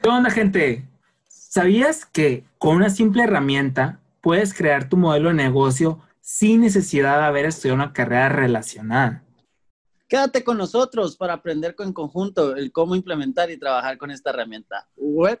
¿Qué onda, gente? ¿Sabías que con una simple herramienta puedes crear tu modelo de negocio sin necesidad de haber estudiado una carrera relacionada? Quédate con nosotros para aprender en conjunto el cómo implementar y trabajar con esta herramienta web.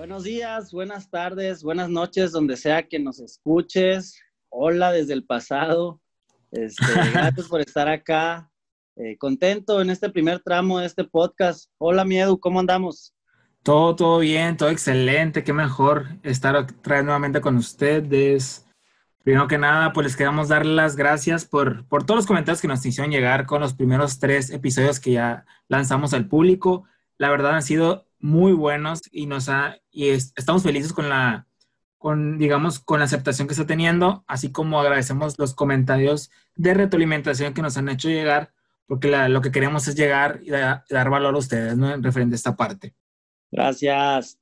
Buenos días, buenas tardes, buenas noches, donde sea que nos escuches. Hola desde el pasado. Este, gracias por estar acá. Eh, contento en este primer tramo de este podcast. Hola, Miedu, ¿cómo andamos? Todo, todo bien, todo excelente. Qué mejor estar otra vez nuevamente con ustedes. Primero que nada, pues les queremos dar las gracias por, por todos los comentarios que nos hicieron llegar con los primeros tres episodios que ya lanzamos al público. La verdad han sido muy buenos y nos ha, y estamos felices con la, con, digamos, con la aceptación que está teniendo, así como agradecemos los comentarios de retroalimentación que nos han hecho llegar, porque lo que queremos es llegar y dar valor a ustedes, ¿no? En referente a esta parte. Gracias.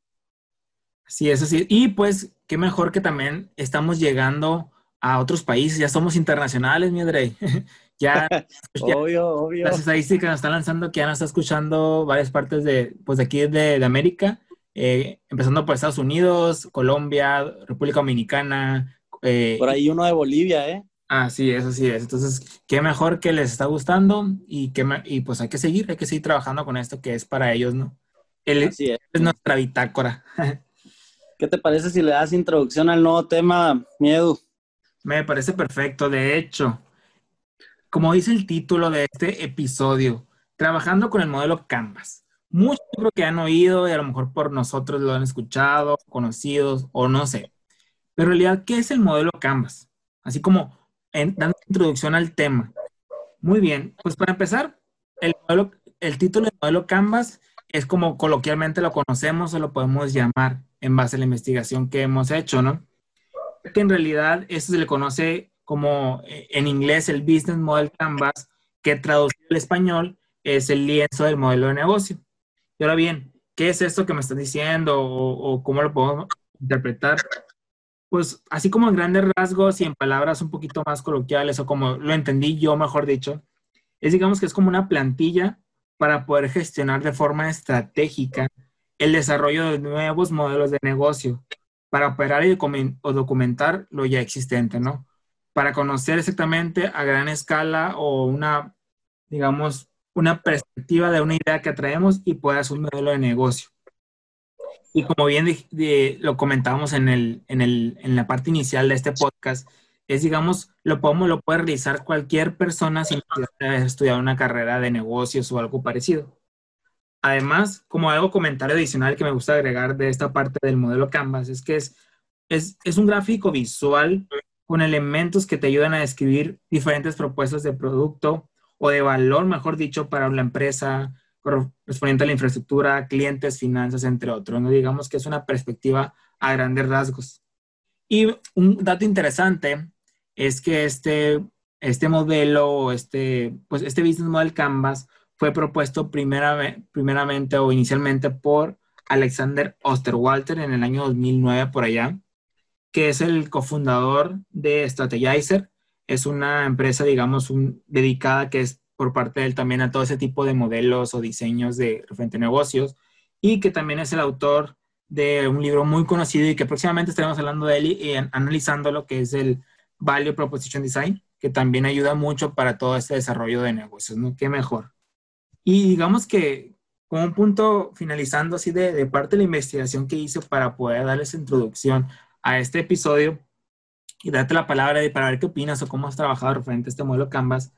Sí, eso sí. Y pues, qué mejor que también estamos llegando a otros países, ya somos internacionales, mi Andrei. Ya, obvio, obvio. Las estadísticas nos están lanzando que ya nos está escuchando varias partes de, pues de aquí de, de América, eh, empezando por Estados Unidos, Colombia, República Dominicana. Eh, por ahí uno de Bolivia, ¿eh? Ah, sí, eso sí es. Entonces, qué mejor que les está gustando y, que, y pues hay que seguir, hay que seguir trabajando con esto que es para ellos, ¿no? El, Así es. es nuestra bitácora. ¿Qué te parece si le das introducción al nuevo tema, Miedo? Me parece perfecto. De hecho, como dice el título de este episodio, trabajando con el modelo Canvas. Muchos creo que han oído y a lo mejor por nosotros lo han escuchado, conocidos o no sé. Pero en realidad, ¿qué es el modelo Canvas? Así como en, dando introducción al tema. Muy bien, pues para empezar, el, el título del modelo Canvas es como coloquialmente lo conocemos o lo podemos llamar en base a la investigación que hemos hecho, ¿no? Que en realidad esto se le conoce como eh, en inglés el Business Model Canvas, que traducido al español es el lienzo del modelo de negocio. Y ahora bien, ¿qué es esto que me están diciendo o, cómo lo podemos interpretar? Pues así como en grandes rasgos y en palabras un poquito más coloquiales o como lo entendí yo, mejor dicho, es digamos que es como una plantilla para poder gestionar de forma estratégica el desarrollo de nuevos modelos de negocio para operar y o documentar lo ya existente, ¿no? Para conocer exactamente a gran escala o una, digamos, una perspectiva de una idea que traemos y pueda ser un modelo de negocio. Y como bien lo comentábamos en, el, en, el, en la parte inicial de este podcast, es, digamos, lo, podemos, lo puede realizar cualquier persona sin estudiado una carrera de negocios o algo parecido. Además, como algo comentario adicional que me gusta agregar de esta parte del modelo Canvas, es que es, es, es un gráfico visual con elementos que te ayudan a describir diferentes propuestas de producto o de valor, mejor dicho, para la empresa correspondiente a la infraestructura, clientes, finanzas, entre otros. ¿no? Digamos que es una perspectiva a grandes rasgos. Y un dato interesante es que este, este modelo, este, pues este Business Model Canvas fue propuesto primeramente o inicialmente por Alexander Osterwalter en el año 2009 por allá que es el cofundador de Strategizer. Es una empresa, digamos, dedicada que es por parte de él también a todo ese tipo de modelos o diseños de referente negocios y que también es el autor de un libro muy conocido y que próximamente estaremos hablando de él y, analizando lo que es el Value Proposition Design, que también ayuda mucho para todo este desarrollo de negocios, ¿no? Qué mejor. Y digamos que como un punto finalizando así de, de parte de la investigación que hice para poder darles introducción a este episodio y darte la palabra para ver qué opinas o cómo has trabajado referente a este modelo Canvas.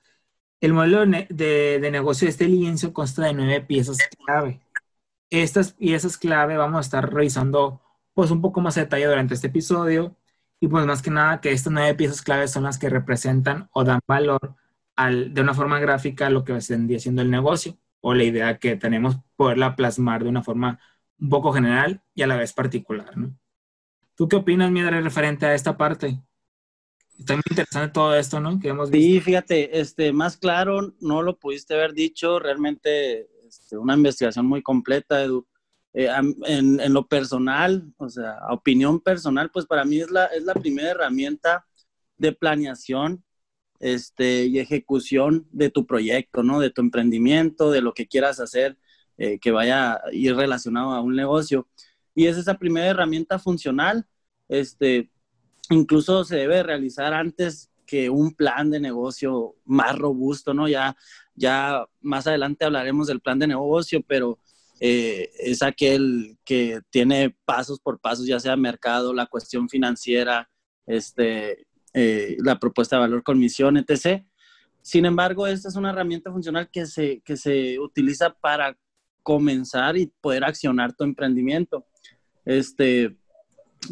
El modelo de, negocio de este lienzo consta de nueve piezas clave. Estas piezas clave vamos a estar revisando pues un poco más a detalle durante este episodio y pues más que nada que estas nueve piezas clave son las que representan o dan valor al, de una forma gráfica lo que vendría siendo el negocio o la idea que tenemos poderla plasmar de una forma un poco general y a la vez particular, ¿no? ¿Tú qué opinas, Miedra, referente a esta parte? Está muy interesante todo esto, ¿no? Que hemos visto. Sí, fíjate, este, más claro, no lo pudiste haber dicho, realmente este, una investigación muy completa, Edu. Eh, en, lo personal, o sea, opinión personal, pues para mí es la, es la primera herramienta de planeación este, y ejecución de tu proyecto, ¿no? De tu emprendimiento, de lo que quieras hacer, eh, que vaya a ir relacionado a un negocio. Y es esa primera herramienta funcional, este, incluso se debe realizar antes que un plan de negocio más robusto, ¿no? Ya, ya más adelante hablaremos del plan de negocio, pero eh, es aquel que tiene pasos por pasos, ya sea mercado, la cuestión financiera, este, eh, la propuesta de valor, comisión, etc. Sin embargo, esta es una herramienta funcional que se, que se utiliza para comenzar y poder accionar tu emprendimiento. Este,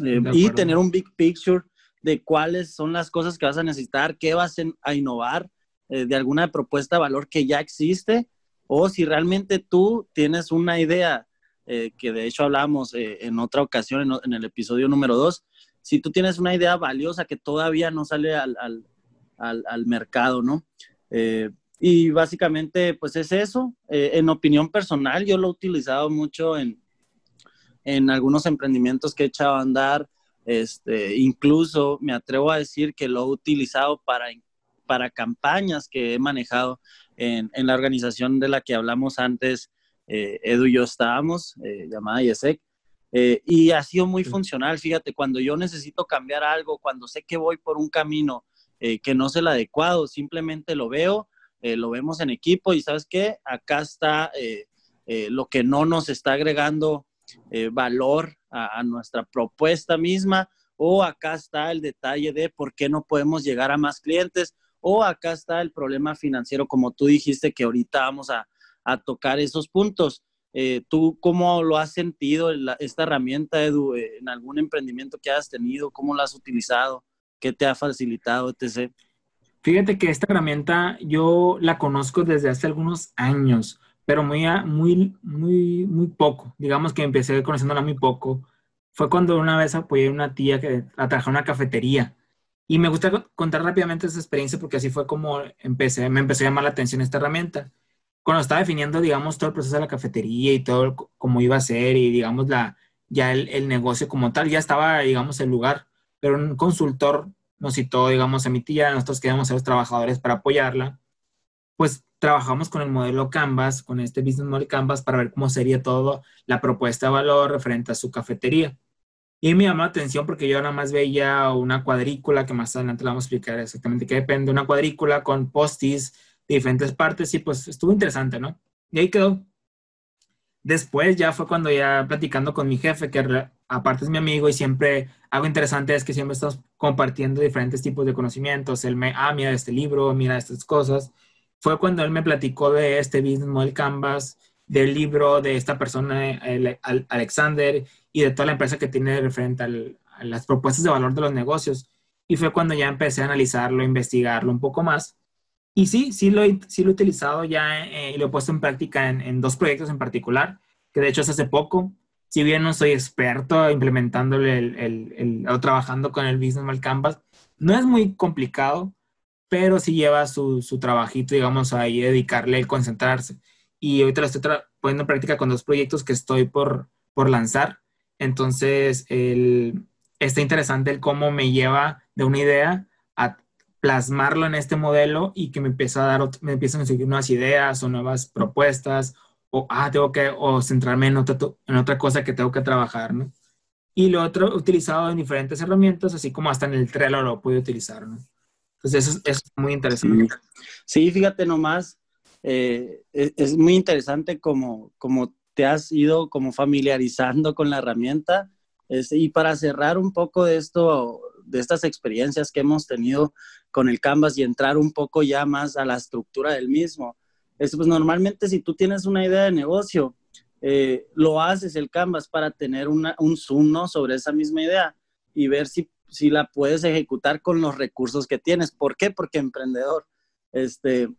eh, y tener un big picture de cuáles son las cosas que vas a necesitar, qué vas a innovar eh, de alguna propuesta de valor que ya existe, o si realmente tú tienes una idea, eh, que de hecho hablamos en otra ocasión, en, el episodio número 2, si tú tienes una idea valiosa que todavía no sale al, al, al, mercado, ¿no? y básicamente, pues es eso. en opinión personal, yo lo he utilizado mucho en, en algunos emprendimientos que he echado a andar. Este, incluso me atrevo a decir que lo he utilizado para, para campañas que he manejado en, en la organización de la que hablamos antes, eh, Edu y yo estábamos, eh, llamada IESEC. Eh, y ha sido muy funcional, fíjate, cuando yo necesito cambiar algo, cuando sé que voy por un camino que no es el adecuado, simplemente lo veo, lo vemos en equipo y sabes qué, acá está lo que no nos está agregando eh, valor a, nuestra propuesta misma, o acá está el detalle de por qué no podemos llegar a más clientes, o acá está el problema financiero, como tú dijiste que ahorita vamos a, tocar esos puntos. Eh, ¿Tú cómo lo has sentido esta herramienta, Edu, eh, en algún emprendimiento que has tenido? ¿Cómo lo has utilizado? ¿Qué te ha facilitado, etc.? Fíjate que esta herramienta yo la conozco desde hace algunos años pero muy, muy, muy, muy poco. Digamos que empecé conociéndola muy poco. Fue cuando una vez apoyé a una tía que la trajo a una cafetería. Y me gusta contar rápidamente esa experiencia porque así fue como empecé, me empezó a llamar la atención esta herramienta. Cuando estaba definiendo, digamos, todo el proceso de la cafetería y todo cómo iba a ser y, digamos, la, ya el, el negocio como tal, ya estaba, digamos, el lugar. Pero un consultor nos citó, digamos, a mi tía, nosotros quedamos ser los trabajadores para apoyarla. Pues trabajamos con el modelo Canvas, con este Business Model Canvas, para ver cómo sería todo la propuesta de valor referente a su cafetería. Y me llamó la atención porque yo nada más veía una cuadrícula, que más adelante le vamos a explicar exactamente qué depende, una cuadrícula con postis de diferentes partes y pues estuvo interesante, ¿no? Y ahí quedó. Después ya fue cuando ya platicando con mi jefe, que aparte es mi amigo y siempre algo interesante es que siempre estamos compartiendo diferentes tipos de conocimientos. Él me, ah, mira este libro, mira estas cosas fue cuando él me platicó de este Business Model Canvas, del libro de esta persona, Alexander, y de toda la empresa que tiene referente a las propuestas de valor de los negocios. Y fue cuando ya empecé a analizarlo, investigarlo un poco más. Y sí, sí lo he, sí lo he utilizado ya eh, y lo he puesto en práctica en, dos proyectos en particular, que de hecho es hace poco. Si bien no soy experto implementándole el, o trabajando con el Business Model Canvas, no es muy complicado pero sí lleva su, su trabajito, digamos, ahí dedicarle, concentrarse. Y ahorita lo estoy poniendo en práctica con dos proyectos que estoy por, por lanzar. Entonces, el, está interesante el cómo me lleva de una idea a plasmarlo en este modelo y que me empieza a dar, me empiezan a seguir nuevas ideas o nuevas propuestas o, ah, tengo que, o centrarme en otra, en otra cosa que tengo que trabajar, ¿no? Y lo otro utilizado en diferentes herramientas, así como hasta en el Trello lo puedo utilizar, ¿no? Entonces, eso, es muy interesante. Sí, fíjate nomás, eh, e, es, muy interesante como, como te has ido como familiarizando con la herramienta. y para cerrar un poco de esto, de estas experiencias que hemos tenido con el Canvas y entrar un poco ya más a la estructura del mismo. Es, pues normalmente si tú tienes una idea de negocio, eh, lo haces el Canvas para tener un zoom ¿no? sobre esa misma idea y ver si, si la puedes ejecutar con los recursos que tienes. ¿Por qué? Porque emprendedor. Este,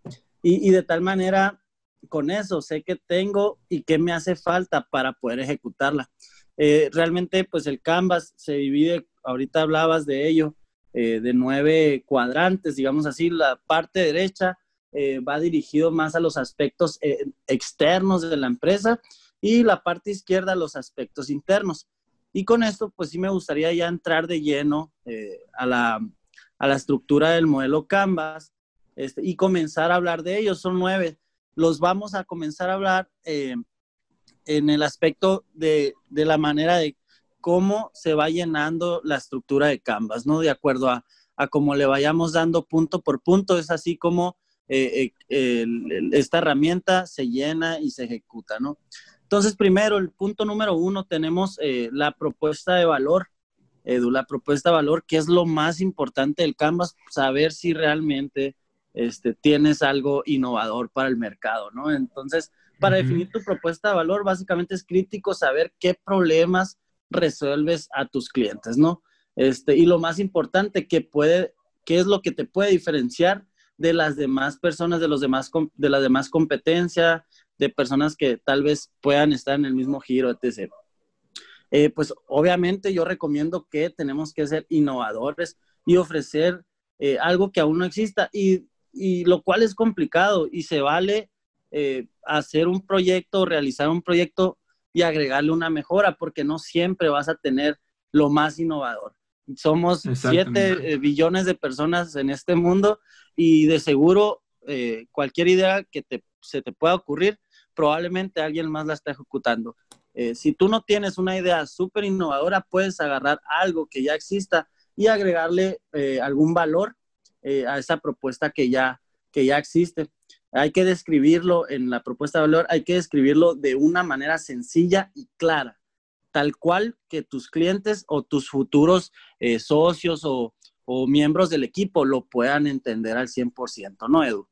y, de tal manera, con eso sé que tengo y qué me hace falta para poder ejecutarla. Eh, realmente, pues el Canvas se divide, ahorita hablabas de ello, eh, de nueve cuadrantes, digamos así, la parte derecha eh, va dirigido más a los aspectos externos de la empresa y la parte izquierda a los aspectos internos. Y con esto, pues sí me gustaría ya entrar de lleno a la, a, la, estructura del modelo Canvas este, y comenzar a hablar de ellos. Son nueve. Los vamos a comenzar a hablar en el aspecto de, de, la manera de cómo se va llenando la estructura de Canvas, ¿no? De acuerdo a, a cómo le vayamos dando punto por punto, es así como eh, eh, esta herramienta se llena y se ejecuta, ¿no? Entonces, primero, el punto número uno, tenemos eh, la propuesta de valor. Edu, la propuesta de valor, que es lo más importante del Canvas, saber si realmente este, tienes algo innovador para el mercado, ¿no? Entonces, para definir tu propuesta de valor, básicamente es crítico saber qué problemas resuelves a tus clientes, ¿no? Este, y lo más importante, que puede, qué es lo que te puede diferenciar de las demás personas, de, los demás, de la demás competencia, de personas que tal vez puedan estar en el mismo giro, etc. Eh, pues obviamente yo recomiendo que tenemos que ser innovadores y ofrecer eh, algo que aún no exista y, y, lo cual es complicado y se vale eh, hacer un proyecto, realizar un proyecto y agregarle una mejora, porque no siempre vas a tener lo más innovador. Somos 7 eh, billones de personas en este mundo y de seguro eh, cualquier idea que se te pueda ocurrir, probablemente alguien más la está ejecutando. si tú no tienes una idea súper innovadora, puedes agarrar algo que ya exista y agregarle algún valor a esa propuesta que ya, que ya existe hay que describirlo en la propuesta de valor, hay que describirlo de una manera sencilla y clara, tal cual que tus clientes o tus futuros eh, socios o, miembros del equipo lo puedan entender al 100%, ¿no, Edu?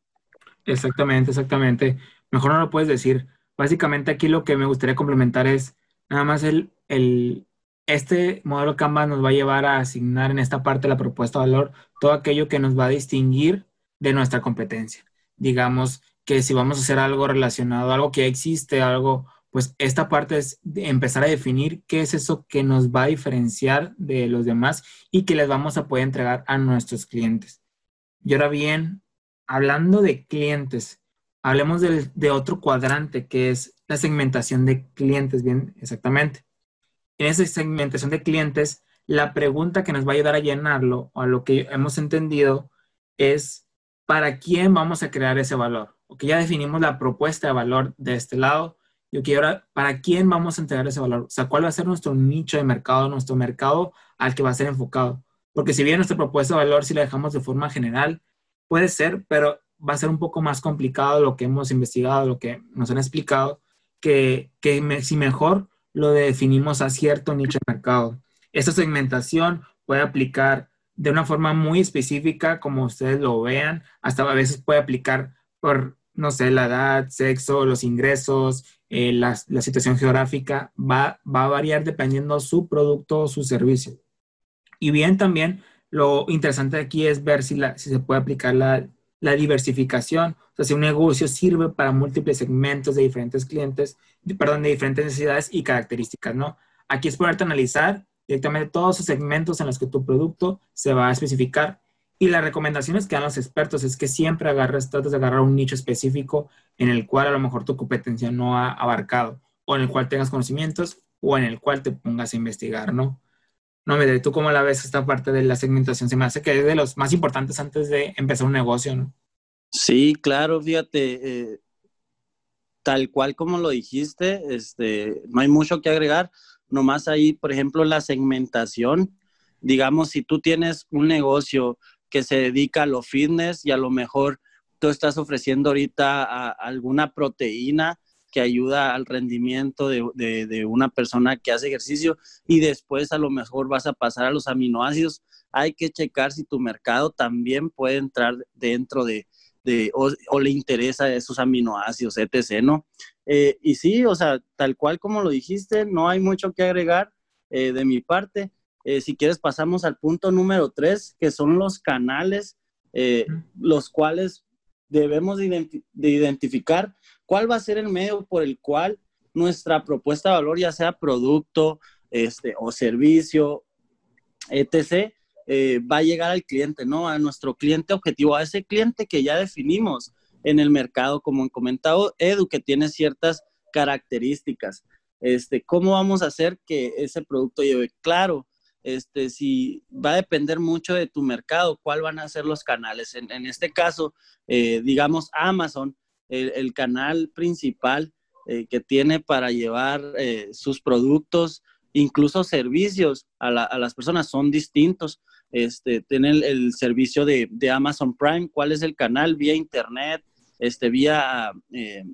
Exactamente, exactamente. Mejor no lo puedes decir. Básicamente aquí lo que me gustaría complementar es nada más el, el, este modelo Canvas nos va a llevar a asignar en esta parte la propuesta de valor todo aquello que nos va a distinguir de nuestra competencia digamos que si vamos a hacer algo relacionado, algo que existe, algo, pues esta parte es empezar a definir qué es eso que nos va a diferenciar de los demás y que les vamos a poder entregar a nuestros clientes. Y ahora bien, hablando de clientes, hablemos de, otro cuadrante que es la segmentación de clientes, bien, exactamente. En esa segmentación de clientes, la pregunta que nos va a ayudar a llenarlo, o a lo que hemos entendido, es para quién vamos a crear ese valor. Ok, ya definimos la propuesta de valor de este lado. Yo quiero ahora, ¿para quién vamos a entregar ese valor? O sea, ¿cuál va a ser nuestro nicho de mercado, nuestro mercado al que va a ser enfocado? Porque si bien nuestra propuesta de valor, si la dejamos de forma general, puede ser, pero va a ser un poco más complicado lo que hemos investigado, lo que nos han explicado, que, que si mejor lo definimos a cierto nicho de mercado. Esta segmentación puede aplicar de una forma muy específica, como ustedes lo vean, hasta a veces puede aplicar por, no sé, la edad, sexo, los ingresos, eh, la, situación geográfica, va, va a variar dependiendo su producto o su servicio. Y bien, también lo interesante aquí es ver si, la, si se puede aplicar la, la diversificación, o sea, si un negocio sirve para múltiples segmentos de diferentes clientes, perdón, de diferentes necesidades y características, ¿no? Aquí es ponerte a analizar directamente todos esos segmentos en los que tu producto se va a especificar. Y las recomendaciones que dan los expertos es que siempre agarres, trates de agarrar un nicho específico en el cual a lo mejor tu competencia no ha abarcado, o en el cual tengas conocimientos, o en el cual te pongas a investigar, ¿no? No, me ¿tú cómo la ves esta parte de la segmentación? Se me hace que es de los más importantes antes de empezar un negocio, ¿no? Sí, claro, fíjate, eh, tal cual como lo dijiste, este, no hay mucho que agregar nomás ahí, por ejemplo, la segmentación. Digamos, si tú tienes un negocio que se dedica a lo fitness y a lo mejor tú estás ofreciendo ahorita alguna proteína que ayuda al rendimiento de, una persona que hace ejercicio y después a lo mejor vas a pasar a los aminoácidos, hay que checar si tu mercado también puede entrar dentro de, de o, le interesa esos aminoácidos, etc., ¿no? Eh, y sí, o sea, tal cual como lo dijiste, no hay mucho que agregar eh, de mi parte. Eh, si quieres, pasamos al punto número tres, que son los canales, los cuales debemos de, identificar cuál va a ser el medio por el cual nuestra propuesta de valor, ya sea producto este, o servicio, etc., va a llegar al cliente, ¿no? A nuestro cliente objetivo, a ese cliente que ya definimos en el mercado, como han comentado Edu, que tiene ciertas características. Este, ¿Cómo vamos a hacer que ese producto lleve? Claro, este, si va a depender mucho de tu mercado, cuál van a ser los canales. En, este caso, eh, digamos Amazon, el, canal principal eh, que tiene para llevar eh, sus productos, incluso servicios a, las personas, son distintos. Este, tiene el, servicio de, de, Amazon Prime, cuál es el canal vía internet, este, vía... Eh,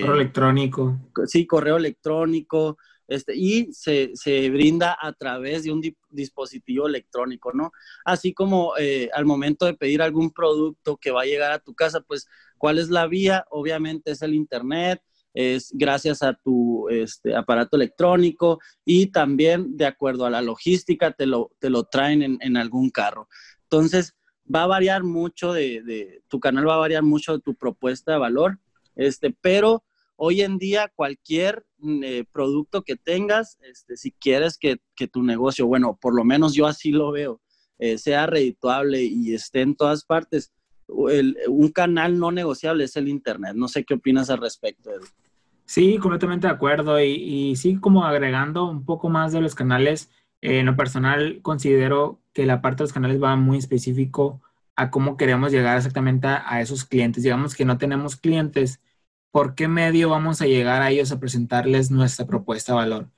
correo electrónico. Sí, correo electrónico, este, y se, se, brinda a través de un dispositivo electrónico, ¿no? Así como eh, al momento de pedir algún producto que va a llegar a tu casa, pues, ¿cuál es la vía? Obviamente es el Internet, es gracias a tu este, aparato electrónico y también de acuerdo a la logística te lo, te lo traen en, en algún carro. Entonces, va a variar mucho de, tu canal va a variar mucho de tu propuesta de valor, este, pero hoy en día cualquier eh, producto que tengas, este, si quieres que, tu negocio, bueno, por lo menos yo así lo veo, eh, sea redituable y esté en todas partes, un canal no negociable es el Internet. No sé qué opinas al respecto, Edu. Sí, completamente de acuerdo. Y, y sí, como agregando un poco más de los canales, eh, en lo personal considero que la parte de los canales va muy específico a cómo queremos llegar exactamente a, esos clientes. Digamos que no tenemos clientes, ¿por qué medio vamos a llegar a ellos a presentarles nuestra propuesta de valor?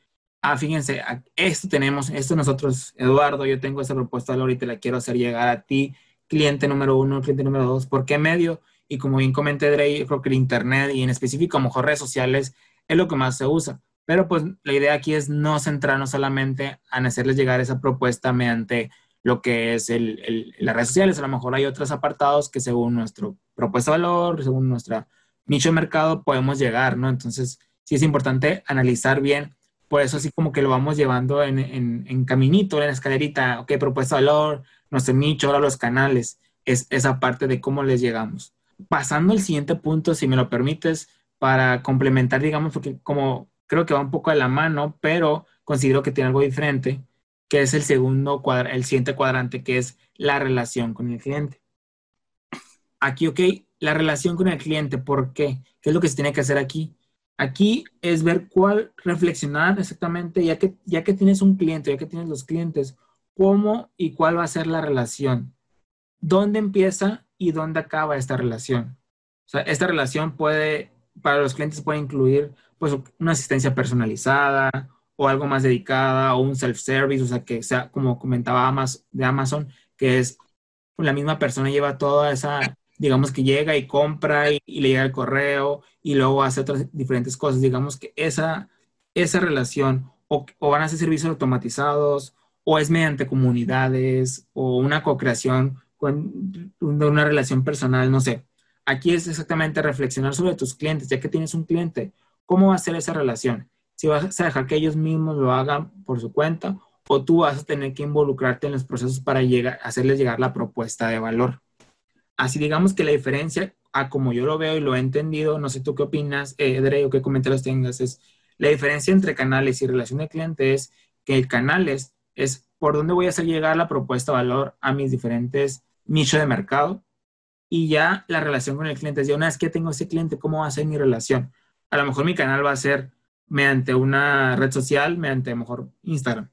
Ah, fíjense, esto tenemos, esto nosotros, Eduardo, yo tengo esta propuesta de valor y te la quiero hacer llegar a ti, cliente número uno, cliente número dos, ¿por qué medio? Y como bien comenté, Dre, creo que el Internet y en específico a lo mejor redes sociales es lo que más se usa. Pero pues la idea aquí es no centrarnos solamente en hacerles llegar esa propuesta mediante lo que es el, las redes sociales. A lo mejor hay otros apartados que según nuestro propuesta de valor, según nuestra nicho de mercado, podemos llegar, ¿no? Entonces, sí es importante analizar bien. Por eso así como que lo vamos llevando en, en, en caminito, en escalerita, ok, propuesta de valor, nuestro nicho, ahora los canales, es esa parte de cómo les llegamos. Pasando al siguiente punto, si me lo permites, para complementar, digamos, porque como creo que va un poco de la mano, pero considero que tiene algo diferente, que es el segundo cuadro, el siguiente cuadrante, que es la relación con el cliente. Aquí, ok, la relación con el cliente, ¿por qué? ¿Qué es lo que se tiene que hacer aquí? Aquí es ver cuál, reflexionar exactamente, ya que, ya que tienes un cliente, ya que tienes los clientes, cómo y cuál va a ser la relación. ¿Dónde empieza y dónde acaba esta relación? O sea, esta relación puede, para los clientes puede incluir pues una asistencia personalizada o algo más dedicada o un self-service, o sea, que sea como comentaba Amazon, de Amazon, que es la misma persona lleva toda esa, digamos que llega y compra y, le llega el correo y luego hace otras diferentes cosas, digamos que esa, esa relación o, o van a ser servicios automatizados o es mediante comunidades o una co-creación con una relación personal, no sé. Aquí es exactamente reflexionar sobre tus clientes, ya que tienes un cliente, ¿Cómo va a ser esa relación? Si vas a dejar que ellos mismos lo hagan por su cuenta o tú vas a tener que involucrarte en los procesos para llegar, hacerles llegar la propuesta de valor. Así digamos que la diferencia, a como yo lo veo y lo he entendido, no sé tú qué opinas, eh, o qué comentarios tengas, es la diferencia entre canales y relación de cliente es que el canales es por dónde voy a hacer llegar la propuesta de valor a mis diferentes nichos de mercado y ya la relación con el cliente es ya una vez que tengo ese cliente, ¿cómo va a ser mi relación? a lo mejor mi canal va a ser mediante una red social, mediante a lo mejor Instagram.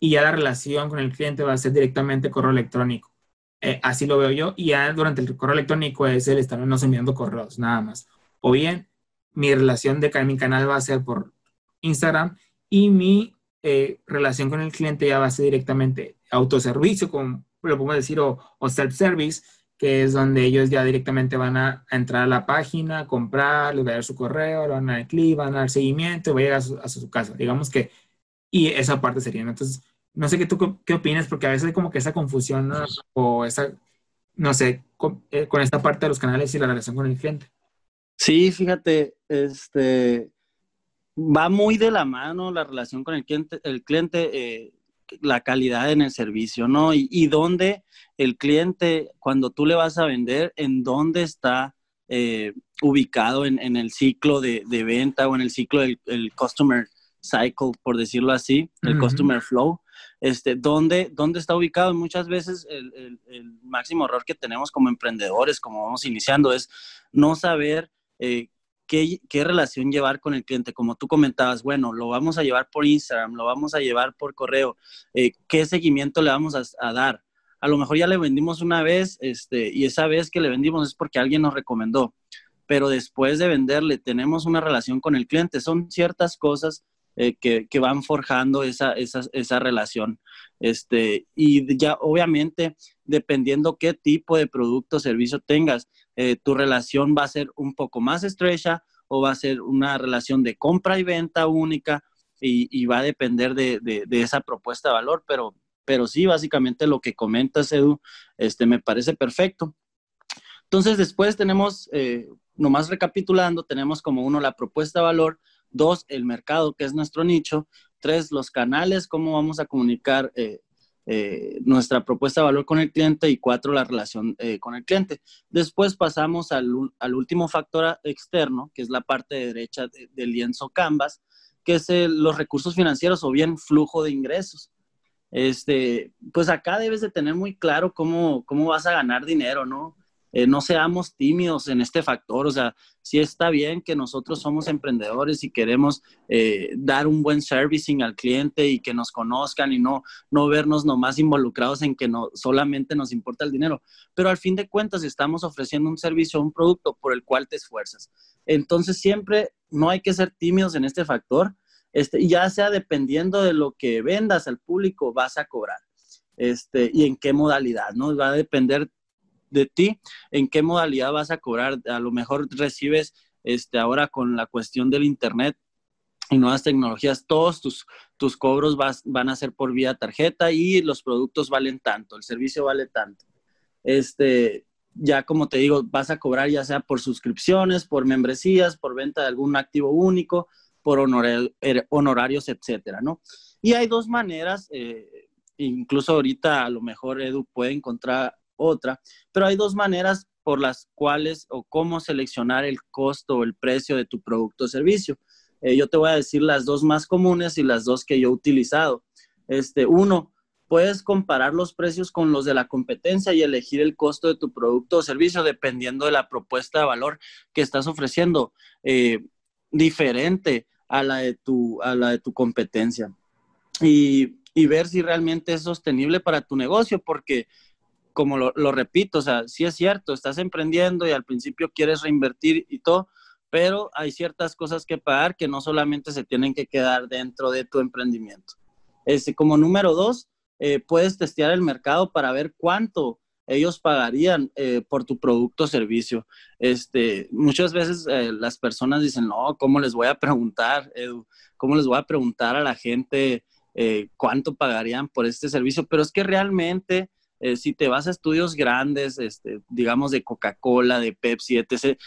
Y ya la relación con el cliente va a ser directamente correo electrónico. Eh, así lo veo yo. Y ya durante el correo electrónico es el estarnos enviando correos, nada más. O bien, mi relación de mi canal va a ser por Instagram y mi eh, relación con el cliente ya va a ser directamente autoservicio, como lo podemos decir, o, o self-service, que es donde ellos ya directamente van a, entrar a la página, comprar, les va a dar su correo, le van a dar clic, van a dar seguimiento y va a llegar a su, casa. Digamos que, y esa parte sería, Entonces, No sé qué tú qué opinas, porque a veces hay como que esa confusión o esa, no sé, eh, con, esta parte de los canales y la relación con el cliente. Sí, fíjate, este va muy de la mano la relación con el cliente, el cliente, eh, la calidad en el servicio, ¿no? Y, y dónde el cliente, cuando tú le vas a vender, en dónde está eh, ubicado en, en, el ciclo de, de, venta o en el ciclo del el customer cycle, por decirlo así, el customer flow, este, ¿dónde, ¿dónde está ubicado? muchas veces el, el, máximo error que tenemos como emprendedores, como vamos iniciando, es no saber eh, qué, relación llevar con el cliente. Como tú comentabas, bueno, lo vamos a llevar por Instagram, lo vamos a llevar por correo, eh, ¿qué seguimiento le vamos a, a, dar? A lo mejor ya le vendimos una vez este, y esa vez que le vendimos es porque alguien nos recomendó, pero después de venderle tenemos una relación con el cliente. Son ciertas cosas eh, que, que, van forjando esa, esa, esa, relación. Este, y ya obviamente, dependiendo qué tipo de producto o servicio tengas, eh, tu relación va a ser un poco más estrecha o va a ser una relación de compra y venta única y, y va a depender de, de, de, esa propuesta de valor, pero, pero sí, básicamente lo que comentas, Edu, este, me parece perfecto. Entonces, después tenemos, eh, nomás recapitulando, tenemos como uno la propuesta de valor, Dos, el mercado, que es nuestro nicho. Tres, los canales, cómo vamos a comunicar eh, eh, nuestra propuesta de valor con el cliente. Y cuatro, la relación eh, con el cliente. Después pasamos al, al, último factor externo, que es la parte derecha del lienzo Canvas, que es los recursos financieros o bien flujo de ingresos. Este, pues acá debes de tener muy claro cómo, cómo vas a ganar dinero, ¿no? Eh, no seamos tímidos en este factor. O sea, sí está bien que nosotros somos emprendedores y queremos eh, dar un buen servicing al cliente y que nos conozcan y no, no vernos nomás involucrados en que no, solamente nos importa el dinero. Pero al fin de cuentas estamos ofreciendo un servicio, un producto por el cual te esfuerzas. Entonces siempre no hay que ser tímidos en este factor. Este, ya sea dependiendo de lo que vendas al público, vas a cobrar. Este, y en qué modalidad, ¿no? Va a depender de ti, en qué modalidad vas a cobrar. A lo mejor recibes este, ahora con la cuestión del Internet y nuevas tecnologías, todos tus, tus cobros vas, van a ser por vía tarjeta y los productos valen tanto, el servicio vale tanto. Este, ya como te digo, vas a cobrar ya sea por suscripciones, por membresías, por venta de algún activo único, por er, honorarios, etcétera, ¿no? Y hay dos maneras, eh, incluso ahorita a lo mejor Edu puede encontrar otra, pero hay dos maneras por las cuales o cómo seleccionar el costo o el precio de tu producto o servicio. Eh, yo te voy a decir las dos más comunes y las dos que yo he utilizado. Este, uno, puedes comparar los precios con los de la competencia y elegir el costo de tu producto o servicio dependiendo de la propuesta de valor que estás ofreciendo, eh, diferente a la, de tu, a la de tu competencia. Y, y ver si realmente es sostenible para tu negocio, porque como lo, lo, repito, o sea, sí es cierto, estás emprendiendo y al principio quieres reinvertir y todo, pero hay ciertas cosas que pagar que no solamente se tienen que quedar dentro de tu emprendimiento. Este, como número dos, eh, puedes testear el mercado para ver cuánto ellos pagarían eh, por tu producto o servicio. Este, muchas veces eh, las personas dicen, no, ¿cómo les voy a preguntar, Edu? ¿Cómo les voy a preguntar a la gente eh, cuánto pagarían por este servicio? Pero es que realmente eh, si te vas a estudios grandes, este, digamos de Coca-Cola, de Pepsi, etc.,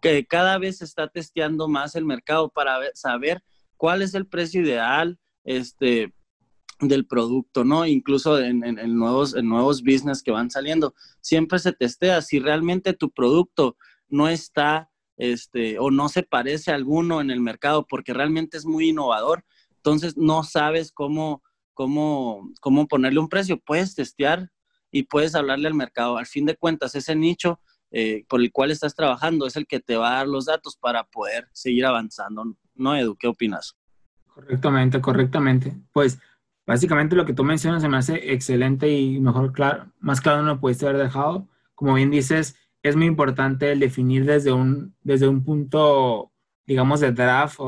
que cada vez se está testeando más el mercado para saber cuál es el precio ideal este, del producto, ¿no? Incluso en, nuevos, en nuevos business que van saliendo, siempre se testea si realmente tu producto no está este, o no se parece a alguno en el mercado porque realmente es muy innovador, entonces no sabes cómo, cómo, cómo ponerle un precio. Puedes testear y puedes hablarle al mercado. Al fin de cuentas, ese nicho eh, por el cual estás trabajando es el que te va a dar los datos para poder seguir avanzando. ¿No, Edu? ¿Qué opinas? Correctamente, correctamente. Pues básicamente lo que tú mencionas se me hace excelente y mejor, claro, más claro no lo pudiste haber dejado. Como bien dices, es muy importante el definir desde un, desde un punto, digamos, de draft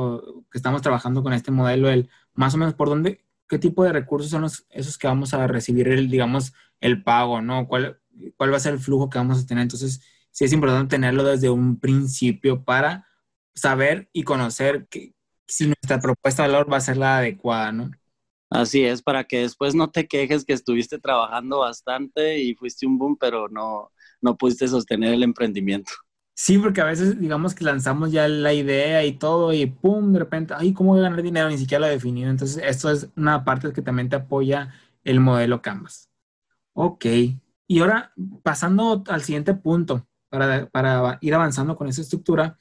que estamos trabajando con este modelo, el más o menos por dónde, qué tipo de recursos son los, esos que vamos a recibir, el, digamos, el pago, ¿no? ¿Cuál, ¿Cuál va a ser el flujo que vamos a tener? Entonces, sí es importante tenerlo desde un principio para saber y conocer que, si nuestra propuesta de valor va a ser la adecuada, ¿no? Así es, para que después no te quejes que estuviste trabajando bastante y fuiste un boom, pero no, no pudiste sostener el emprendimiento. Sí, porque a veces digamos que lanzamos ya la idea y todo y pum, de repente, ay, ¿cómo voy a ganar dinero? Ni siquiera lo he definido. Entonces, esto es una parte que también te apoya el modelo Canvas. Ok. Y ahora, pasando al siguiente punto, para, para ir avanzando con esa estructura,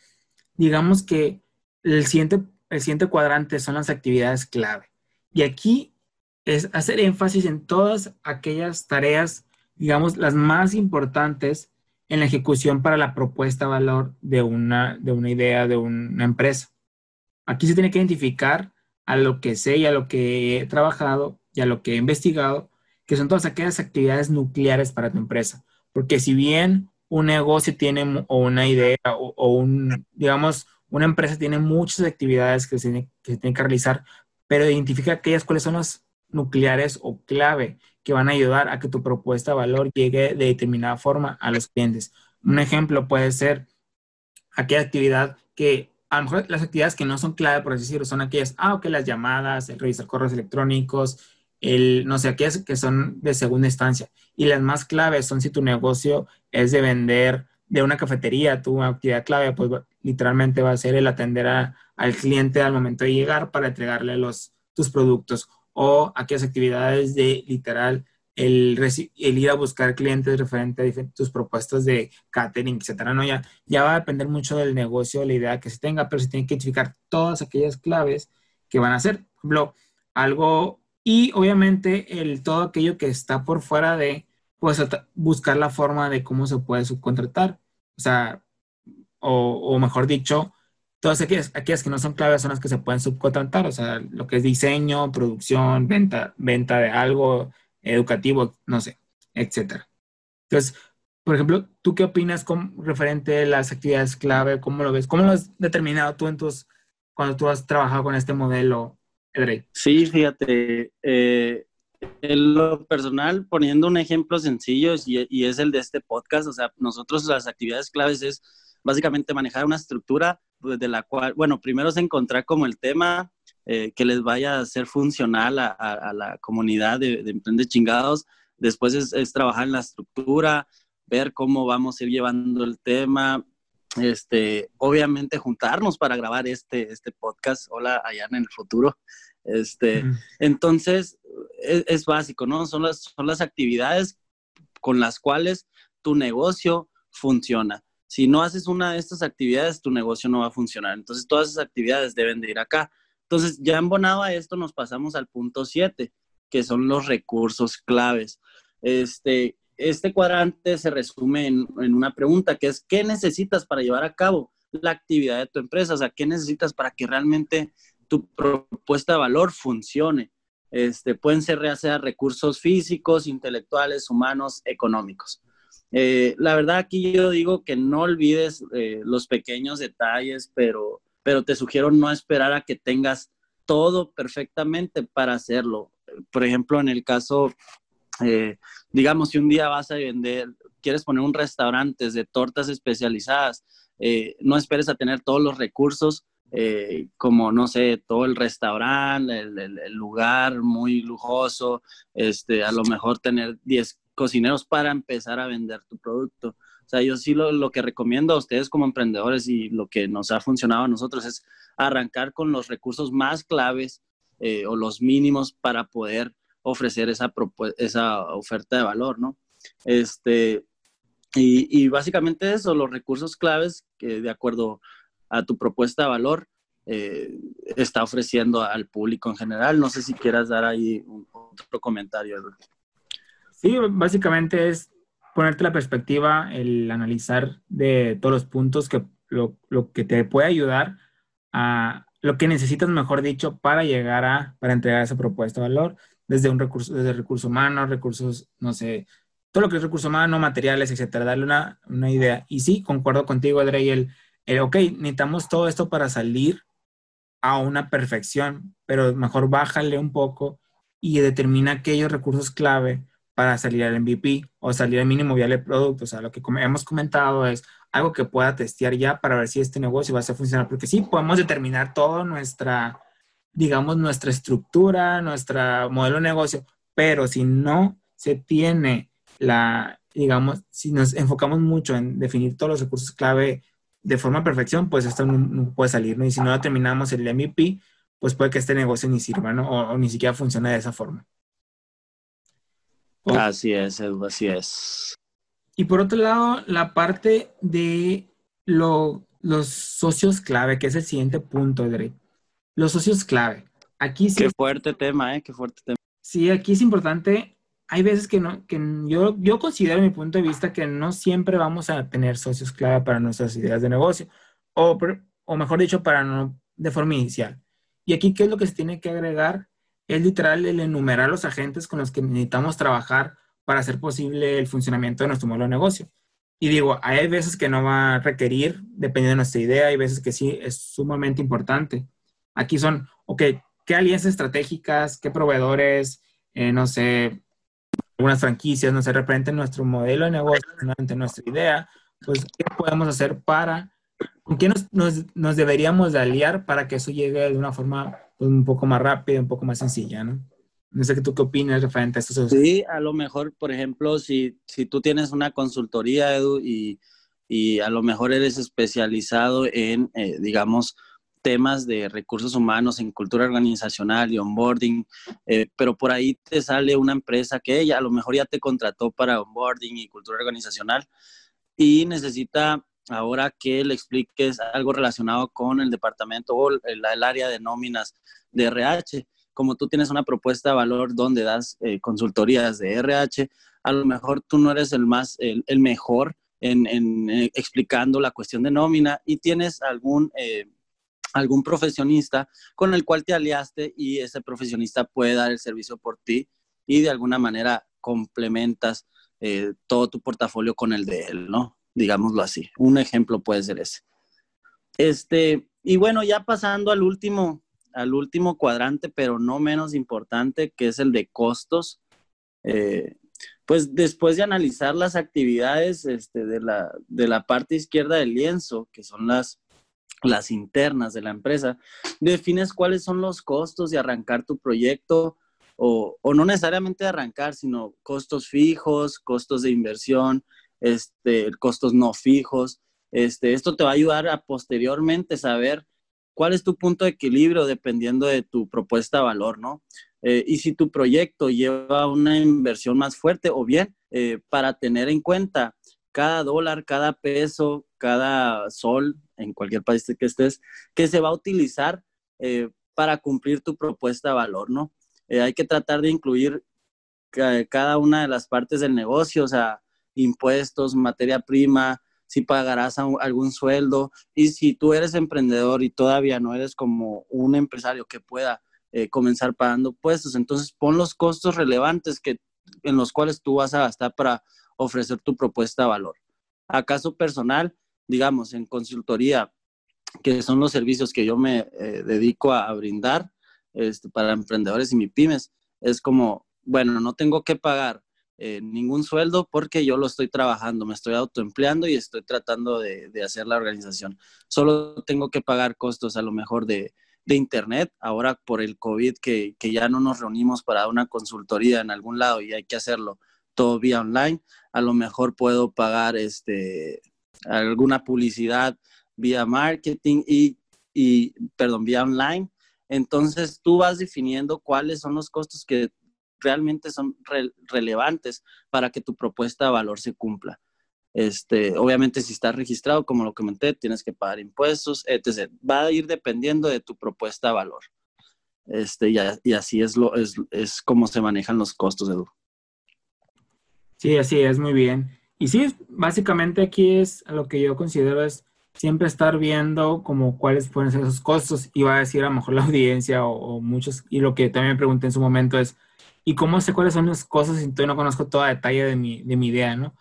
digamos que el siguiente, el siguiente cuadrante son las actividades clave. Y aquí es hacer énfasis en todas aquellas tareas, digamos, las más importantes en la ejecución para la propuesta de valor de una, de una idea, de una empresa. Aquí se tiene que identificar a lo que sé y a lo que he trabajado y a lo que he investigado, que son todas aquellas actividades nucleares para tu empresa. Porque si bien un negocio tiene o una idea o, un, digamos, una empresa tiene muchas actividades que se, que se tienen que realizar, pero identifica aquellas cuáles son las nucleares o clave que van a ayudar a que tu propuesta de valor llegue de determinada forma a los clientes. Un ejemplo puede ser aquella actividad que, a lo mejor las actividades que no son clave, por así decirlo, son aquellas, ah, ok, las llamadas, el revisar correos electrónicos, el, no sé, aquellas que son de segunda instancia. Y las más claves son si tu negocio es de vender de una cafetería, tu actividad clave, pues literalmente va a ser el atender al cliente al momento de llegar para entregarle los, tus productos o aquellas actividades de literal el, el, ir a buscar clientes referente a tus propuestas de catering, etcétera, ¿no? Ya, ya va a depender mucho del negocio, la idea que se tenga, pero se tienen que identificar todas aquellas claves que van a ser, por ejemplo, algo, y obviamente el, todo aquello que está por fuera de, pues, buscar la forma de cómo se puede subcontratar, o sea, o mejor dicho, Todas aquellas, aquellas que no son claves son las que se pueden subcontratar, o sea, lo que es diseño, producción, venta, venta de algo educativo, no sé, etcétera. Entonces, por ejemplo, ¿tú qué opinas con referente a las actividades clave? ¿Cómo lo ves? ¿Cómo lo has determinado tú en tus, cuando tú has trabajado con este modelo, Edrey? Sí, fíjate, eh, en lo personal, poniendo un ejemplo sencillo y, y, es el de este podcast, o sea, nosotros las actividades claves es básicamente manejar una estructura de la cual, bueno, primero es encontrar como el tema eh, que les vaya a ser funcional a, la comunidad de, de Chingados. Después es, trabajar en la estructura, ver cómo vamos a ir llevando el tema. Este, obviamente juntarnos para grabar este, este podcast. Hola, allá en el futuro. Este, Entonces, es, es, básico, ¿no? Son las, son las actividades con las cuales tu negocio funciona si no haces una de estas actividades, tu negocio no va a funcionar. Entonces, todas esas actividades deben de ir acá. Entonces, ya embonado a esto, nos pasamos al punto 7, que son los recursos claves. Este, este cuadrante se resume en, una pregunta, que es, ¿qué necesitas para llevar a cabo la actividad de tu empresa? O sea, ¿qué necesitas para que realmente tu propuesta de valor funcione? Este, pueden ser ya sea recursos físicos, intelectuales, humanos, económicos. Eh, la verdad aquí yo digo que no olvides eh, los pequeños detalles, pero, pero te sugiero no esperar a que tengas todo perfectamente para hacerlo. Por ejemplo, en el caso, eh, digamos, si un día vas a vender, quieres poner un restaurante de tortas especializadas, no esperes a tener todos los recursos como, no sé, todo el restaurante, el, el, lugar muy lujoso, este, a lo mejor tener 10 cocineros para empezar a vender tu producto. O sea, yo sí lo, que recomiendo a ustedes como emprendedores y lo que nos ha funcionado a nosotros es arrancar con los recursos más claves eh, o los mínimos para poder ofrecer esa, esa oferta de valor, ¿no? Este, y, básicamente eso, los recursos claves que de acuerdo a tu propuesta de valor eh, está ofreciendo al público en general. No sé si quieras dar ahí otro comentario. Sí, básicamente es ponerte la perspectiva, el analizar de todos los puntos que lo, que te puede ayudar a lo que necesitas, mejor dicho, para llegar a, para entregar esa propuesta de valor, desde un recurso, desde recursos humanos, recursos, no sé, todo lo que es recurso humano, materiales, etcétera, darle una, una idea. Y sí, concuerdo contigo, Adri, el, el, ok, necesitamos todo esto para salir a una perfección, pero mejor bájale un poco y determina aquellos recursos clave para salir al MVP o salir al mínimo viable producto. O sea, lo que hemos comentado es algo que pueda testear ya para ver si este negocio va a funcionar. Porque sí, podemos determinar toda nuestra, digamos, nuestra estructura, nuestro modelo de negocio, pero si no se tiene la, digamos, si nos enfocamos mucho en definir todos los recursos clave de forma perfección, pues esto no, puede salir, ¿no? Y si no terminamos el MVP, pues puede que este negocio ni sirva, ¿no? O, ni siquiera funcione de esa forma. Así es, Edu, así es. Y por otro lado, la parte de los socios clave, que es el siguiente punto, Dre. Los socios clave. Aquí sí. Qué fuerte tema, ¿eh? Qué fuerte tema. Sí, aquí es importante. Hay veces que no, que yo, yo considero mi punto de vista que no siempre vamos a tener socios clave para nuestras ideas de negocio, o, o mejor dicho, para no, de forma inicial. Y aquí, ¿qué es lo que se tiene que agregar? Es literal el enumerar los agentes con los que necesitamos trabajar para hacer posible el funcionamiento de nuestro modelo de negocio. Y digo, hay veces que no va a requerir, dependiendo de nuestra idea, hay veces que sí es sumamente importante. Aquí son, ok, ¿qué alianzas estratégicas, qué proveedores, eh, no sé, algunas franquicias, no sé, representen nuestro modelo de negocio, nuestra idea? Pues, ¿qué podemos hacer para ¿Con quién nos, deberíamos de aliar para que eso llegue de una forma pues, un poco más rápida, un poco más sencilla, ¿no? No sé tú qué opinas referente a esto. Sí, a lo mejor, por ejemplo, si, si tú tienes una consultoría, Edu, y, y a lo mejor eres especializado en, eh, digamos, temas de recursos humanos, en cultura organizacional y onboarding, eh, pero por ahí te sale una empresa que ella a lo mejor ya te contrató para onboarding y cultura organizacional y necesita ahora que le expliques algo relacionado con el departamento o el, área de nóminas de RH. Como tú tienes una propuesta de valor donde das eh, consultorías de RH, a lo mejor tú no eres el más, el, mejor en, eh, explicando la cuestión de nómina y tienes algún, eh, algún profesionista con el cual te aliaste y ese profesionista puede dar el servicio por ti y de alguna manera complementas todo tu portafolio con el de él, ¿no? Digámoslo así. Un ejemplo puede ser ese. Este, y bueno, ya pasando al último, al último cuadrante, pero no menos importante, que es el de costos. Eh, pues después de analizar las actividades este, de, la, de la parte izquierda del lienzo, que son las, las internas de la empresa, defines cuáles son los costos de arrancar tu proyecto o, o no necesariamente de arrancar, sino costos fijos, costos de inversión, este, costos no fijos. Este, esto te va a ayudar a posteriormente saber cuál es tu punto de equilibrio dependiendo de tu propuesta de valor, ¿no? Eh, y si tu proyecto lleva una inversión más fuerte o bien eh, para tener en cuenta cada dólar, cada peso, cada sol en cualquier país que estés, que se va a utilizar eh, para cumplir tu propuesta de valor, ¿no? hay que tratar de incluir cada una de las partes del negocio, o sea, impuestos, materia prima, si pagarás algún sueldo y si tú eres emprendedor y todavía no eres como un empresario que pueda eh, comenzar pagando puestos, entonces pon los costos relevantes que, en los cuales tú vas a gastar para ofrecer tu propuesta de valor. ¿Acaso personal, digamos, en consultoría, que son los servicios que yo me eh, dedico a, brindar este, para emprendedores y mi pymes, es como, bueno, no tengo que pagar eh, ningún sueldo porque yo lo estoy trabajando, me estoy autoempleando y estoy tratando de, hacer la organización. Solo tengo que pagar costos a lo mejor de, internet, ahora por el COVID que, ya no nos reunimos para una consultoría en algún lado y hay que hacerlo todo vía online, a lo mejor puedo pagar este, alguna publicidad vía marketing y, y, perdón, vía online. Entonces tú vas definiendo cuáles son los costos que realmente son relevantes para que tu propuesta de valor se cumpla. Este, obviamente, si estás registrado, como lo comenté, tienes que pagar impuestos, etc. Va a ir dependiendo de tu propuesta de valor. Este, y, así es, lo, es, es como se manejan los costos, Edu. Sí, así es, muy bien. Y sí, básicamente aquí es lo que yo considero es siempre estar viendo como cuáles pueden ser esos costos. Y va a decir a lo mejor la audiencia o, o muchos, y lo que también me pregunté en su momento es, y cómo sé cuáles son las cosas si todavía no conozco todo detalle de mi, de mi idea, ¿no?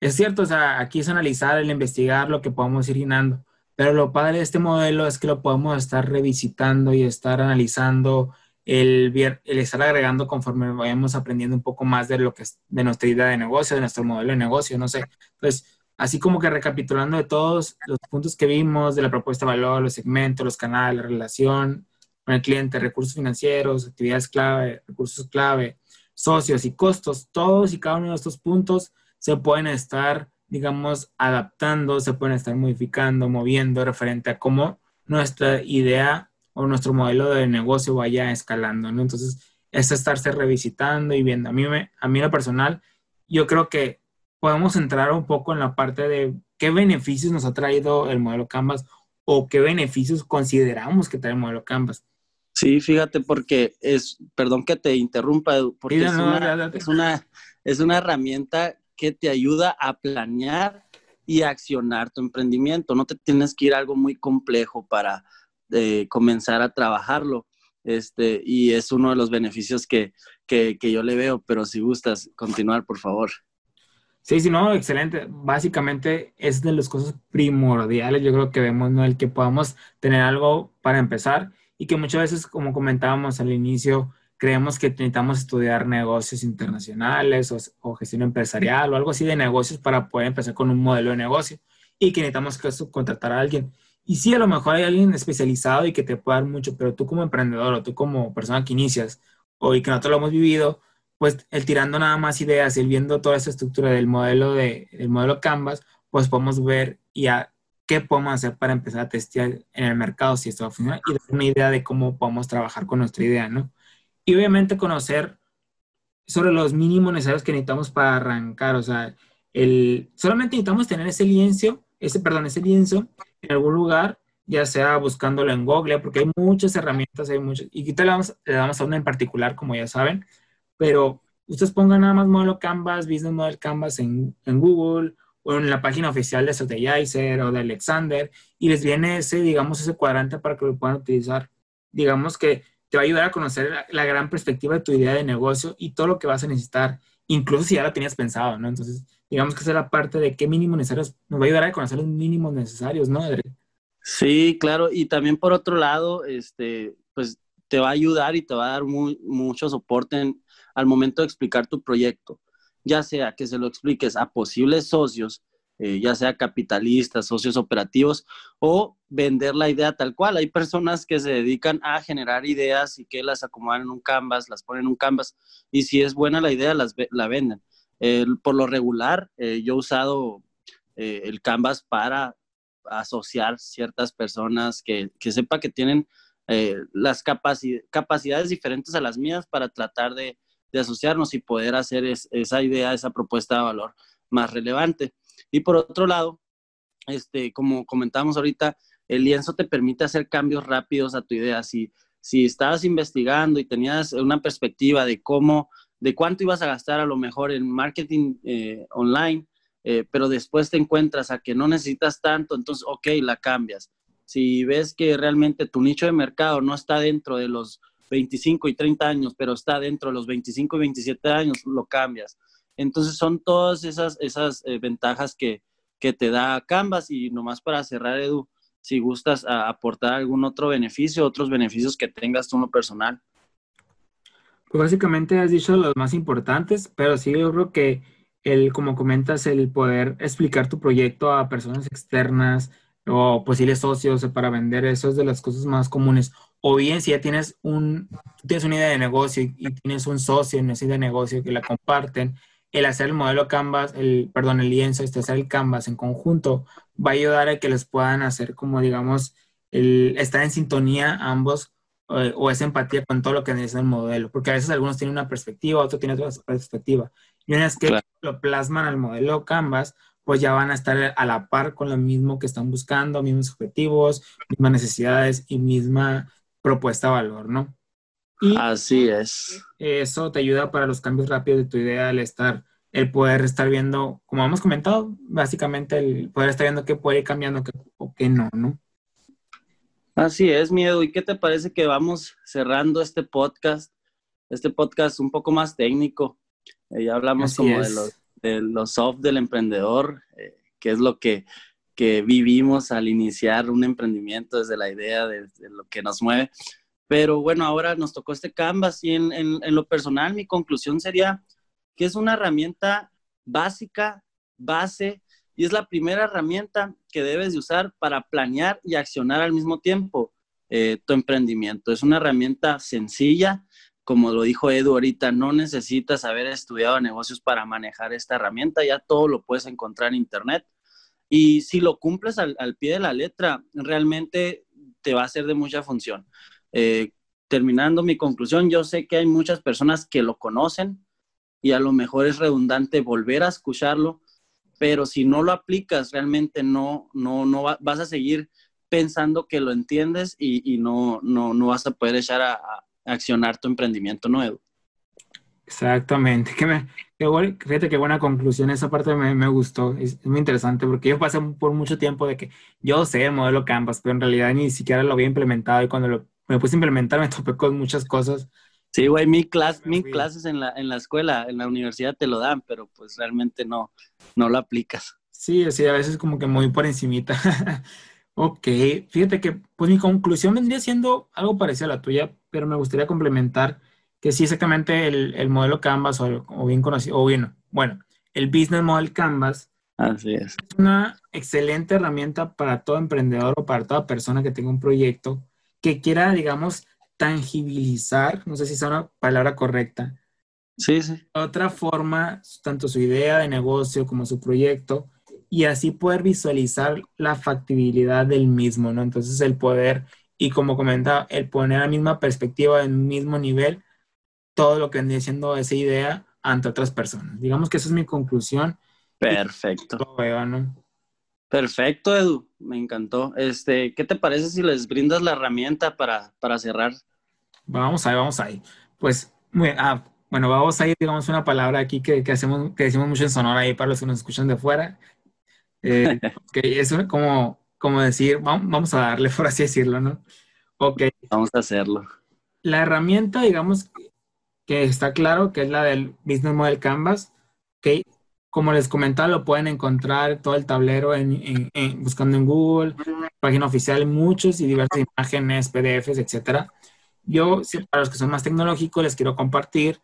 Es cierto, o sea, aquí es analizar, el investigar lo que podemos ir llenando, pero lo padre de este modelo es que lo podemos estar revisitando y estar analizando, el, el estar agregando conforme vayamos aprendiendo un poco más de lo que es de nuestra idea de negocio, de nuestro modelo de negocio, no sé. Entonces, así como que recapitulando de todos los puntos que vimos, de la propuesta de valor, los segmentos, los canales, la relación, con el cliente, recursos financieros, actividades clave, recursos clave, socios y costos, todos y cada uno de estos puntos se pueden estar, digamos, adaptando, se pueden estar modificando, moviendo referente a cómo nuestra idea o nuestro modelo de negocio vaya escalando, ¿no? Entonces, es estarse revisitando y viendo. A mí, me, a mí lo personal, yo creo que podemos entrar un poco en la parte de qué beneficios nos ha traído el modelo Canvas o qué beneficios consideramos que trae el modelo Canvas. Sí, fíjate, porque es, perdón que te interrumpa, porque es, una, es, una, es una herramienta que te ayuda a planear y accionar tu emprendimiento. No te tienes que ir a algo muy complejo para eh, comenzar a trabajarlo. Este, y es uno de los beneficios que, que, que yo le veo, pero si gustas continuar, por favor. Sí, sí, no, excelente. Básicamente es de las cosas primordiales, yo creo que vemos, ¿no? El que podamos tener algo para empezar y que muchas veces, como comentábamos al inicio, creemos que necesitamos estudiar negocios internacionales o, gestión empresarial o algo así de negocios para poder empezar con un modelo de negocio y que necesitamos que contratar a alguien. Y sí, a lo mejor hay alguien especializado y que te pueda dar mucho, pero tú como emprendedor o tú como persona que inicias o y que nosotros lo hemos vivido, pues el tirando nada más ideas y viendo toda esa estructura del modelo de, del modelo Canvas, pues podemos ver ya qué podemos hacer para empezar a testear en el mercado si esto va a funcionar y dar una idea de cómo podemos trabajar con nuestra idea, ¿no? Y obviamente conocer sobre los mínimos necesarios que necesitamos para arrancar, o sea, el, solamente necesitamos tener ese lienzo, ese, perdón, ese lienzo en algún lugar, ya sea buscándolo en Google, porque hay muchas herramientas, hay muchas, y aquí le damos, le damos a una en particular, como ya saben, pero ustedes pongan nada más modelo Canvas, Business Model Canvas en, en Google o en la página oficial de Strategizer o de Alexander y les viene ese, digamos, ese cuadrante para que lo puedan utilizar. Digamos que te va a ayudar a conocer la, gran perspectiva de tu idea de negocio y todo lo que vas a necesitar, incluso si ya lo tenías pensado, ¿no? Entonces, digamos que esa es la parte de qué mínimos necesarios, nos va a ayudar a conocer los mínimos necesarios, ¿no, Sí, claro, y también por otro lado, este, pues te va a ayudar y te va a dar mucho soporte al momento de explicar tu proyecto, ya sea que se lo expliques a posibles socios, eh, ya sea capitalistas, socios operativos, o vender la idea tal cual. Hay personas que se dedican a generar ideas y que las acomodan en un canvas, las ponen en un canvas, y si es buena la idea, las, la venden. por lo regular, eh, yo he usado eh, el canvas para asociar ciertas personas que, que sepa que tienen las capacidades diferentes a las mías para tratar de, de asociarnos y poder hacer esa idea, esa propuesta de valor más relevante. Y por otro lado, este, como comentamos ahorita, el lienzo te permite hacer cambios rápidos a tu idea. Si, si estabas investigando y tenías una perspectiva de cómo, de cuánto ibas a gastar a lo mejor en marketing eh, online, eh, pero después te encuentras a que no necesitas tanto, entonces, ok, la cambias. Si ves que realmente tu nicho de mercado no está dentro de los 25 y 30 años, pero está dentro de los 25 y 27 años, lo cambias. Entonces son todas esas, esas eh, ventajas que, que, te da Canvas y nomás para cerrar, Edu, si gustas aportar algún otro beneficio, otros beneficios que tengas tú en lo personal. Pues básicamente has dicho los más importantes, pero sí yo creo que el, como comentas, el poder explicar tu proyecto a personas externas o posibles socios para vender, eso es de las cosas más comunes o bien si ya tienes, un, tienes una idea de negocio y, tienes un socio en esa idea de negocio que la comparten, el hacer el modelo Canvas, el, perdón, el lienzo, este, hacer el Canvas en conjunto, va a ayudar a que les puedan hacer como, digamos, el, estar en sintonía ambos eh, o esa empatía con todo lo que necesita el modelo, porque a veces algunos tienen una perspectiva, otros tienen otra perspectiva. Y una vez que lo plasman al modelo Canvas, pues ya van a estar a la par con lo mismo que están buscando, mismos objetivos, mismas necesidades y misma propuesta valor, ¿no? Y Así es. Eso te ayuda para los cambios rápidos de tu idea, el estar, el poder estar viendo, como hemos comentado, básicamente el poder estar viendo qué puede ir cambiando o qué no, ¿no? Así es, miedo. ¿Y qué te parece que vamos cerrando este podcast? Este podcast un poco más técnico. Eh, ya hablamos como de los, de los soft del emprendedor, eh, que es lo que que vivimos al iniciar un emprendimiento desde la idea de, lo que nos mueve. Pero bueno, ahora nos tocó este Canvas y en, en, lo personal mi conclusión sería que es una herramienta básica, base, y es la primera herramienta que debes de usar para planear y accionar al mismo tiempo. eh, tu emprendimiento. Es una herramienta sencilla, como lo dijo Edu ahorita, no necesitas haber estudiado negocios para manejar esta herramienta, ya todo lo puedes encontrar en Internet. Y si lo cumples al, pie de la letra, realmente te va a ser de mucha función. Eh, terminando mi conclusión, yo sé que hay muchas personas que lo conocen y a lo mejor es redundante volver a escucharlo, pero si no lo aplicas, realmente no, no, no vas a seguir pensando que lo entiendes y, no, no, no, vas a poder echar a, accionar tu emprendimiento nuevo. Exactamente. Que me, fíjate qué buena conclusión. Esa parte me, me gustó. Es, muy interesante porque yo pasé por mucho tiempo de que yo sé el modelo Canvas, pero en realidad ni siquiera lo había implementado y cuando lo, me puse a implementar me topé con muchas cosas. Sí, güey, mi, clase mi clases en la, en la escuela, en la universidad te lo dan, pero pues realmente no, no lo aplicas. Sí, sí, a veces como que muy por encimita. Ok, fíjate que pues mi conclusión vendría siendo algo parecido a la tuya, pero me gustaría complementar que sí exactamente el, modelo Canvas o, bien conocido, o bien, bueno, el Business Model Canvas Así es. es una excelente herramienta para todo emprendedor o para toda persona que tenga un proyecto que quiera, digamos, tangibilizar, no sé si es una palabra correcta. Sí, sí. Otra forma, tanto su idea de negocio como su proyecto, y así poder visualizar la factibilidad del mismo, ¿no? Entonces el poder, y como comentaba, el poner la misma perspectiva, en el mismo nivel, todo lo que ande siendo esa idea ante otras personas. Digamos que esa es mi conclusión. Perfecto. Lo veo, ¿no? Perfecto, Edu. Me encantó. Este, ¿qué te parece si les brindas la herramienta para, para cerrar? Vamos ahí, vamos ahí. Pues, muy, ah, bueno, vamos a ir, digamos, una palabra aquí que, que, hacemos, que decimos mucho en Sonora ahí para los que nos escuchan de fuera, eh, es como, como decir, vamos a darle, por así decirlo, ¿no? Ok. Vamos a hacerlo. La herramienta, digamos, que está claro, que es la del Business Model Canvas, que como les comentaba, lo pueden encontrar todo el tablero en, buscando en Google, página oficial, muchos y diversas imágenes, PDFs, etcétera. Yo, para los que son más tecnológicos, les quiero compartir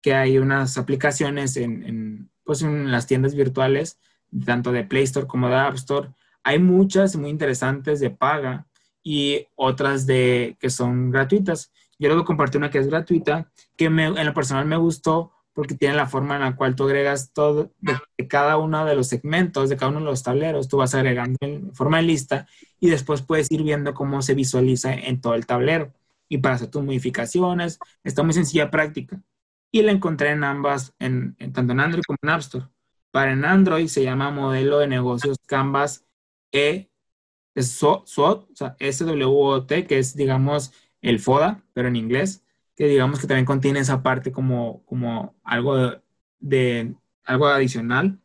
que hay unas aplicaciones en, pues en las tiendas virtuales tanto de Play Store como de App Store. Hay muchas muy interesantes de paga y otras de que son gratuitas. Yo luego compartí una que es gratuita, que en lo personal me gustó porque tiene la forma en la cual tú agregas todo de, cada uno de los segmentos, de cada uno de los tableros, tú vas agregando en forma de lista y después puedes ir viendo cómo se visualiza en todo el tablero. Y para hacer tus modificaciones, está muy sencilla, práctica. Y la encontré en ambas, en, tanto en Android como en App Store. Para en Android se llama modelo de negocios Canvas E SWOT, o sea, SWOT, que es, digamos, el FODA, pero en inglés, que digamos que también contiene esa parte como, como algo de, algo adicional.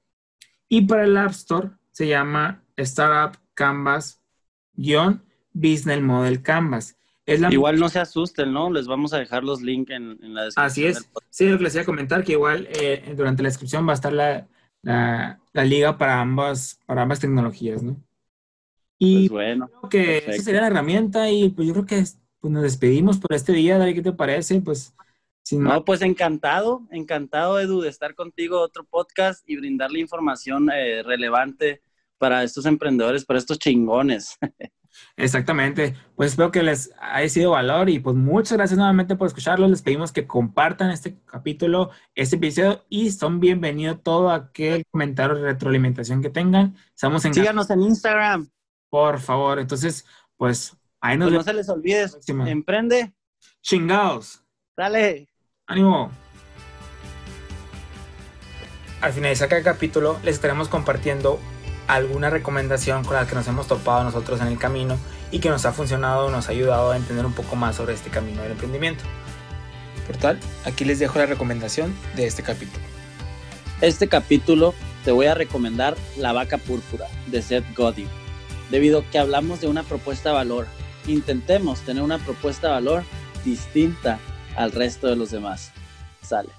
Y para el App Store se llama Startup Canvas-Business Model Canvas. igual no se asusten, ¿no? Les vamos a dejar los links en, la descripción. Así es. Sí, lo que les iba a comentar, que igual eh, durante la descripción va a estar la, la, liga para ambas, para ambas tecnologías, ¿no? Y pues bueno, creo que esa sería la herramienta y pues yo creo que pues nos despedimos por este día, David, ¿qué te parece? Pues sin No, pues encantado, encantado Edu de estar contigo otro podcast y brindarle información eh, relevante para estos emprendedores, para estos chingones. Exactamente. Pues espero que les haya sido valor y pues muchas gracias nuevamente por escucharlos. Les pedimos que compartan este capítulo, este episodio y son bienvenidos todo aquel comentario de retroalimentación que tengan. Estamos en Síganos en Instagram. Por favor. Entonces, pues ahí nos pues no se les olvide, emprende. Chingados. Dale. Ánimo. Al finalizar cada capítulo les estaremos compartiendo alguna recomendación con la que nos hemos topado nosotros en el camino y que nos ha funcionado, nos ha ayudado a entender un poco más sobre este camino del emprendimiento. Por tal, aquí les dejo la recomendación de este capítulo. Este capítulo te voy a recomendar La vaca púrpura de Seth Godin, debido a que hablamos de una propuesta de valor. Intentemos tener una propuesta de valor distinta al resto de los demás. Sale.